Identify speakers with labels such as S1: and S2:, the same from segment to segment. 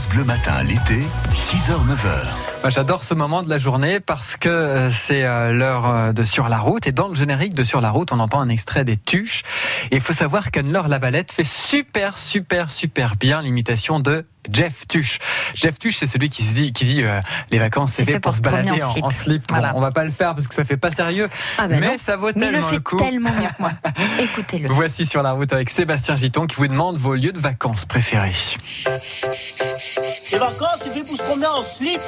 S1: France Bleu Matin, l'été, 6h-9h.
S2: Moi, j'adore ce moment de la journée parce que euh, c'est euh, l'heure euh, de Sur la route. Et dans le générique de Sur la route, on entend un extrait des Tuches. Et il faut savoir qu'Anne-Laure Lavalette fait super, super, super bien l'imitation de Jeff Tuche. Jeff Tuche, c'est celui qui se dit, qui dit euh, les vacances c'est fait pour, se
S3: promener
S2: balader
S3: en slip.
S2: en slip. Bon, on va pas le faire parce que ça fait pas sérieux,
S3: Ah ben
S2: mais
S3: non.
S2: ça vaut
S3: Mais
S2: tellement
S3: le fait
S2: coup.
S3: tellement mieux que moi. Écoutez-le.
S2: Voici sur la route avec Sébastien Giton qui vous demande vos lieux de vacances préférés.
S4: Les vacances, c'est fait pour se promener en slip.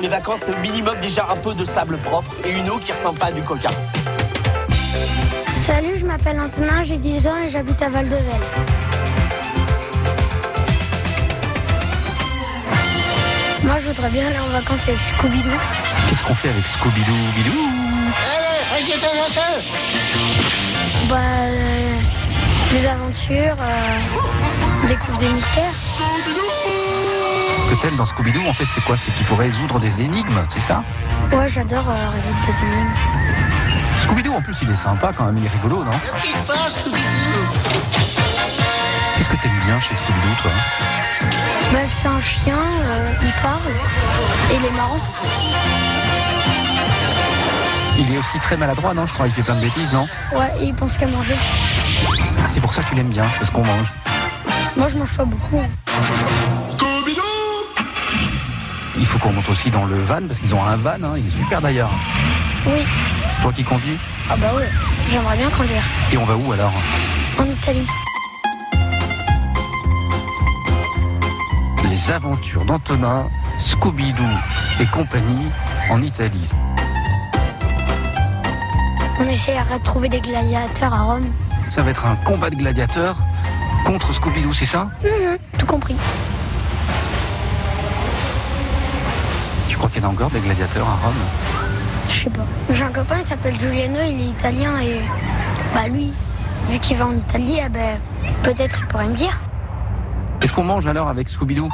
S4: Les vacances, c'est le minimum déjà un peu de sable propre et une eau qui ressemble pas à du coca.
S5: Salut, je m'appelle Antonin, j'ai 10 ans et j'habite à Val-de-Velle. Moi, je voudrais bien aller en vacances avec Scooby-Doo.
S2: Qu'est-ce qu'on fait avec Scooby-Doo Bidou
S5: Bah, euh, des aventures, euh, on découvre des mystères.
S6: Que t'aimes dans Scooby-Doo, en fait, c'est quoi? C'est qu'il faut résoudre des énigmes, c'est ça?
S5: Ouais, j'adore euh, résoudre des énigmes.
S6: Scooby-Doo, en plus, il est sympa quand même, il est rigolo, non? Qu'est-ce que t'aimes bien chez Scooby-Doo, toi?
S5: Bah, c'est un chien, euh, il parle et il est marrant.
S6: Il est aussi très maladroit, non? Je crois, il fait plein de bêtises, non?
S5: Ouais, et il pense qu'à manger.
S6: Ah, C'est pour ça que tu l'aimes bien, parce qu'on mange.
S5: Moi, je mange pas beaucoup.
S6: Il faut qu'on monte aussi dans le van, parce qu'ils ont un van, hein, il est super d'ailleurs.
S5: Oui,
S6: C'est toi qui conduis
S5: ah bah ouais, j'aimerais bien conduire.
S6: Et on va où alors
S5: En Italie.
S6: Les aventures d'Antonin, Scooby-Doo et compagnie en Italie.
S5: On essaiera de trouver des gladiateurs à Rome.
S6: Ça va être un combat de gladiateurs contre Scooby-Doo, c'est ça?
S5: Mhm, tout compris.
S6: Crois qu'il y en a encore des gladiateurs à Rome
S5: Je sais pas. J'ai un copain, il s'appelle Giuliano, il est italien et bah lui, vu qu'il va en Italie, eh ben, peut-être il pourrait me dire.
S6: Qu'est-ce qu'on mange alors avec Scooby-Doo?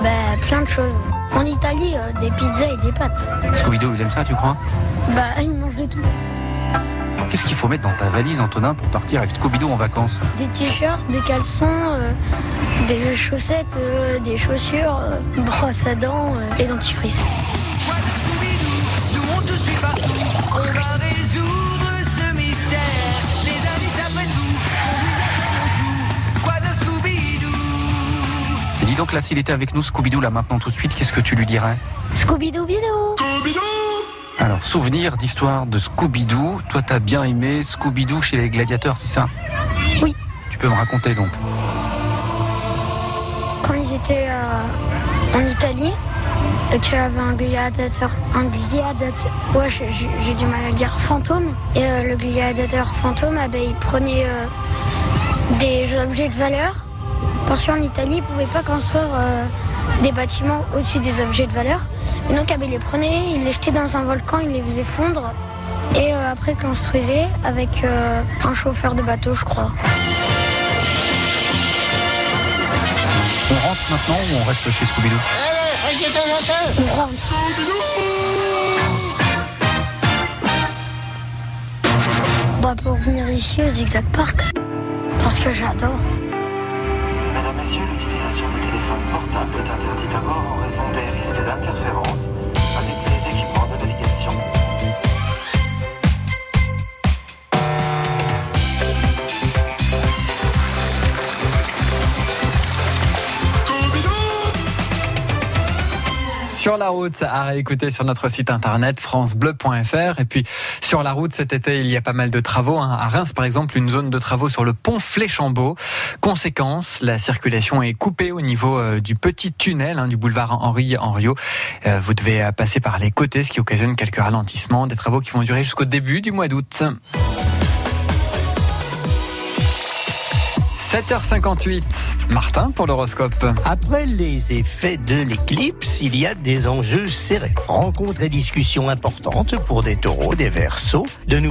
S5: Bah plein de choses. En Italie, euh, des pizzas et des pâtes.
S6: Scooby-Doo, il aime ça, tu crois?
S5: Bah il mange de tout.
S6: Qu'est-ce qu'il faut mettre dans ta valise, Antonin, pour partir avec Scooby-Doo en vacances
S5: Des t-shirts, des caleçons, euh, des chaussettes, euh, des chaussures, euh, brosse à dents euh, et dentifrice.
S7: Nous on te suit partout, on va résoudre ce mystère. Les indices après tout, on vous attend au jour. Quoi de Scooby-Doo
S6: Et dis donc là, s'il était avec nous, Scooby-Doo, là maintenant tout de suite, qu'est-ce que tu lui dirais?
S5: Scooby-Doo-bidou
S6: Alors, souvenir d'histoire de Scooby-Doo. Toi, t'as bien aimé Scooby-Doo chez les gladiateurs, c'est ça?
S5: Oui.
S6: Tu peux me raconter donc
S5: Quand ils étaient euh, en Italie, et qu'il y avait un gladiateur, un gladiateur, ouais, j'ai- du mal à le dire, fantôme. Et euh, le gladiateur fantôme, ah ben, il prenait euh, des objets de valeur. Parce qu'en Italie, ils ne pouvaient pas construire des bâtiments au-dessus des objets de valeur. Et donc, il les prenait, il les jetait dans un volcan, il les faisait fondre. Et euh, après, il construisait avec euh, un chauffeur de bateau, je crois.
S6: On rentre maintenant ou on reste chez Scooby-Doo?
S5: On rentre. Bah, pour venir ici au Zigzag Park. Parce que j'adore.
S8: Mesdames, Messieurs, l'utilisation du téléphone portable
S2: Sur la route, à réécouter sur notre site internet francebleu.fr. Et puis, sur la route, cet été, il y a pas mal de travaux. hein. À Reims, par exemple, une zone de travaux sur le pont Fléchambeau. Conséquence, la circulation est coupée au niveau euh, du petit tunnel hein, du boulevard Henri Henriot. Euh, vous devez euh, passer par les côtés, ce qui occasionne quelques ralentissements. Des travaux qui vont durer jusqu'au début du mois d'août. 7h58, Martin pour l'horoscope.
S9: Après les effets de l'éclipse, il y a des enjeux serrés. Rencontres et discussions importantes pour des taureaux, des versos, de nouvelles